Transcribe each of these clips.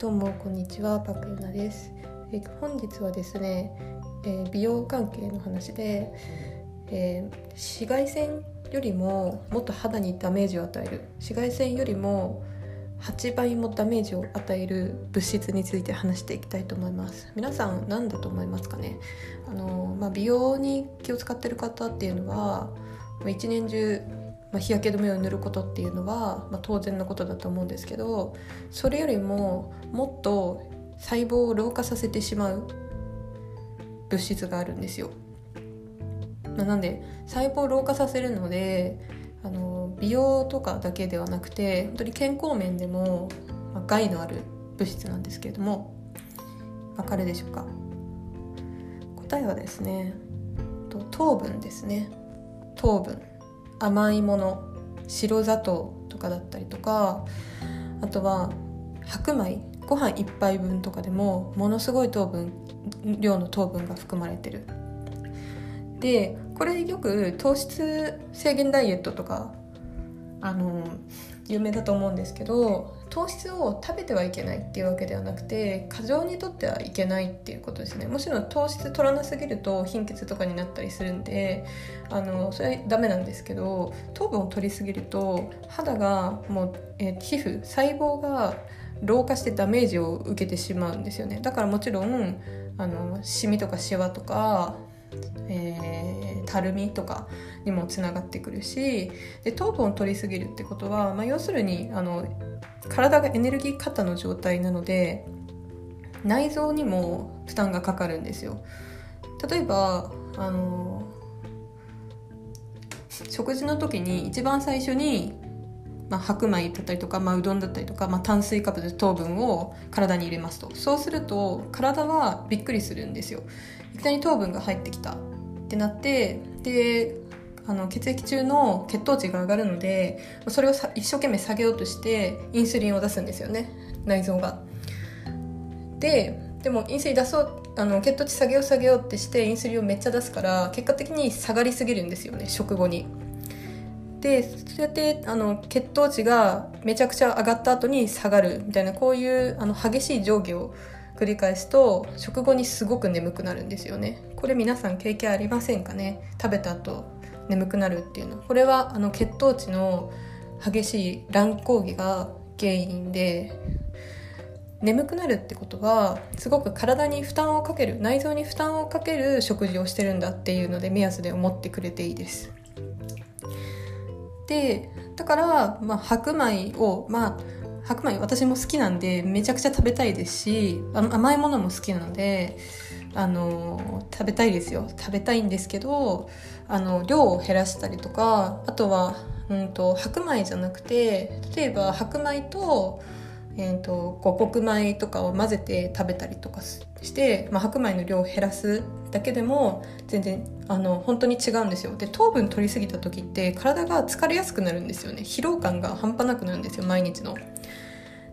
どうもこんにちはパクユナです。え本日はですね、えー美容関係の話で、えー紫外線よりももっと肌にダメージを与える。紫外線よりも8倍もダメージを与える物質について話していきたいと思います。皆さん何だと思いますかね？あの、まあ、美容に気を使ってる方っていうのはまあ一年中まあ、日焼け止めを塗ることっていうのは、まあ、当然のことだと思うんですけどそれよりももっと細胞を老化させてしまう物質があるんですよ。まあ、なんで細胞を老化させるのであの美容とかだけではなくて本当に健康面でも、害のある物質なんですけれどもわかるでしょうか？答えはですね糖分ですね。糖分。甘いもの白砂糖とかだったりとかあとは白米ご飯1杯分とかでもものすごい糖分量の糖分が含まれてる。でこれよく糖質制限ダイエットとかあの有名だと思うんですけど糖質を食べてはいけないっていうわけではなくて過剰にとってはいけないっていうことですね。もちろん糖質取らなすぎると貧血とかになったりするんであのそれはダメなんですけど糖分を取りすぎると肌がもう、え皮膚細胞が老化してダメージを受けてしまうんですよね。だからもちろんあのシミとかシワとかえーたるみとかにもつながってくるしで糖分を取りすぎるってことは、まあ、要するにあの体がエネルギー過多の状態なので内臓にも負担がかかるんですよ。例えばあの食事の時に一番最初に、まあ、白米だったりとか、まあ、うどんだったりとか、まあ、炭水化物糖分を体に入れますとそうすると体はびっくりするんですよいきなり糖分が入ってきたってなってであの血液中の血糖値が上がるのでそれを一生懸命下げようとしてインスリンを出すんですよね内臓が。ででもインスリン出そうあの血糖値下げよう下げようってしてインスリンをめっちゃ出すから結果的に下がりすぎるんですよね食後に。でそうやってあの血糖値がめちゃくちゃ上がった後に下がるみたいなこういうあの激しい上下を繰り返すと食後にすごく眠くなるんですよね。これ皆さん経験ありませんかね？食べた後眠くなるっていうの。これはあの血糖値の激しい乱高下が原因で眠くなるってことはすごく体に負担をかける内臓に負担をかける食事をしてるんだっていうので目安で思ってくれていいです。でだから、まあ、白米をまあ白米私も好きなんでめちゃくちゃ食べたいですし甘いものも好きなのであの食べたいですよ。食べたいんですけどあの量を減らしたりとかあとは、うん、と白米じゃなくて例えば白米と,、えー、と五穀米とかを混ぜて食べたりとかして、まあ、白米の量を減らすだけでも全然あの本当に違うんですよ。で糖分取りすぎた時って体が疲れやすくなるんですよね。疲労感が半端なくなるんですよ毎日の。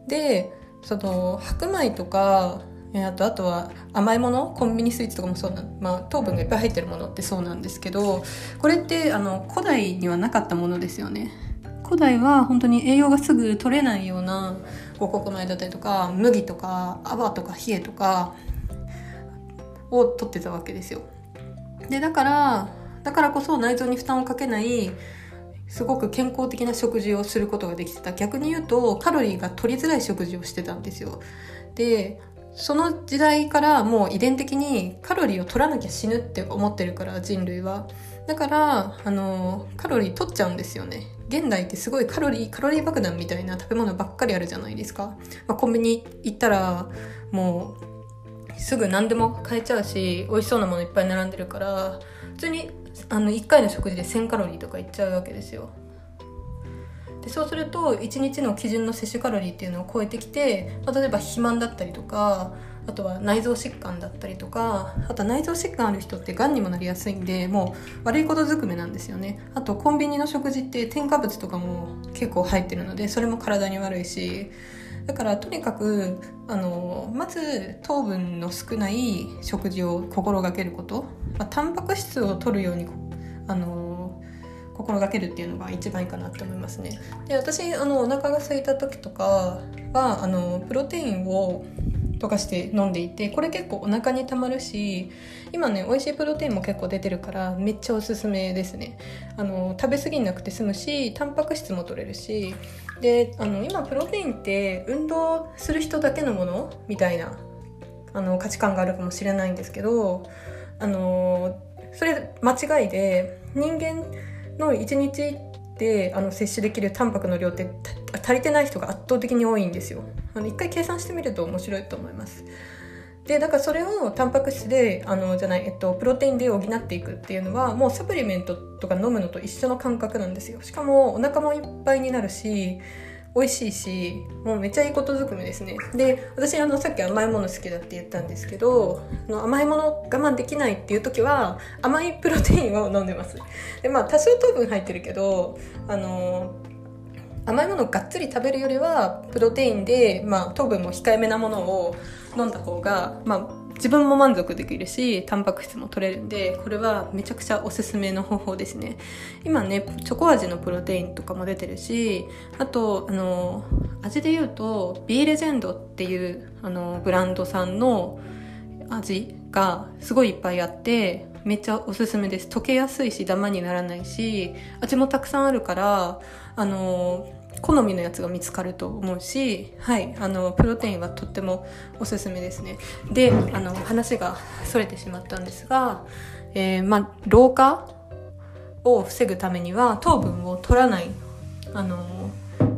でその白米とかあとあとは甘いものコンビニスイーツとかもそうな、まあ、糖分がいっぱい入ってるものってそうなんですけどこれってあの古代にはなかったものですよね。古代は本当に栄養がすぐ取れないような五穀米だったりとか麦とか泡とか冷えとかを取ってたわけですよ。でだからだからこそ内臓に負担をかけないすごく健康的な食事をすることができてた。逆に言うとカロリーが取りづらい食事をしてたんですよ。でその時代からもう遺伝的にカロリーを取らなきゃ死ぬって思ってるから人類は。だからあのカロリー取っちゃうんですよね。現代ってすごいカロリーカロリー爆弾みたいな食べ物ばっかりあるじゃないですか、まあ、コンビニ行ったらもうすぐ何でも買えちゃうし美味しそうなものいっぱい並んでるから普通にあの1回の食事で1000カロリーとかいっちゃうわけですよ。でそうすると1日の基準の摂取カロリーっていうのを超えてきて、まあ、例えば肥満だったりとかあとは内臓疾患だったりとかあとは内臓疾患ある人ってがんにもなりやすいんでもう悪いことずくめなんですよね。あとコンビニの食事って添加物とかも結構入ってるのでそれも体に悪いし。だからとにかくあのまず糖分の少ない食事を心がけること、まあ、タンパク質を取るようにあの心がけるっていうのが一番いいかなと思いますね。で私あのお腹が空いた時とかはあのプロテインを溶かして飲んでいてこれ結構お腹にたまるし今ね美味しいプロテインも結構出てるからめっちゃおすすめですね。あの食べ過ぎなくて済むしタンパク質も取れるしであの今プロテインって運動する人だけのものみたいなあの価値観があるかもしれないんですけどあのそれ間違いで人間の1日であの摂取できるタンパクの量って足りてない人が圧倒的に多いんですよ。あの一回計算してみると面白いと思います。でだからそれをタンパク質であのじゃない、えっと、プロテインで補っていくっていうのはもうサプリメントとか飲むのと一緒の感覚なんですよ。しかもお腹もいっぱいになるし美味しいしもうめっちゃいいことずくめですね。で私あのさっき甘いもの好きだって言ったんですけどの甘いもの我慢できないっていう時は甘いプロテインを飲んでます。でまあ多少糖分入ってるけどあの甘いものをがっつり食べるよりはプロテインで、まあ、糖分も控えめなものを飲んだ方が、まあ、自分も満足できるしタンパク質も取れるんでこれはめちゃくちゃおすすめの方法ですね。今ねチョコ味のプロテインとかも出てるしあとあの味で言うとビーレジェンドっていうあのブランドさんの味がすごいいっぱいあってめっちゃおすすめです。溶けやすいしダマにならないし味もたくさんあるからあの好みのやつが見つかると思うし、はい、あのプロテインはとってもおすすめですね。であの話がそれてしまったんですが、えー、ま、老化を防ぐためには糖分を取らないあの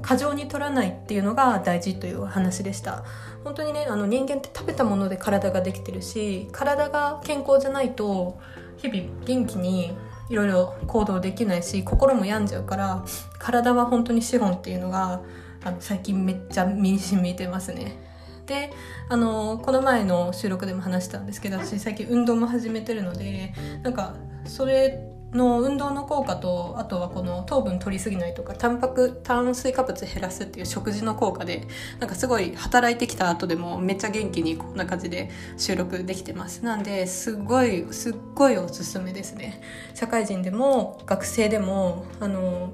過剰に取らないっていうのが大事という話でした。本当にねあの人間って食べたもので体ができてるし体が健康じゃないと日々元気にいろいろ行動できないし心も病んじゃうから体は本当に資本っていうのがあの最近めっちゃ身に染みてますね。であのこの前の収録でも話したんですけど私最近運動も始めてるのでなんかそれの運動の効果とあとはこの糖分取りすぎないとかタンパク炭水化物減らすっていう食事の効果でなんかすごい働いてきた後でもめっちゃ元気にこんな感じで収録できてます。なんですごいすっごいおすすめですね。社会人でも学生でもあの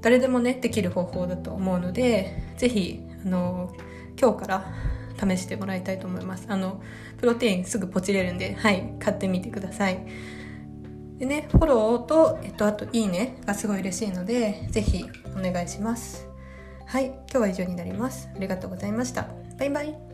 誰でもねできる方法だと思うので是非今日から試してもらいたいと思います。あのプロテインすぐポチれるんではい買ってみてください。でね、フォローと、えっと、あと、いいねがすごい嬉しいので、ぜひお願いします。はい、今日は以上になります。ありがとうございました。バイバイ。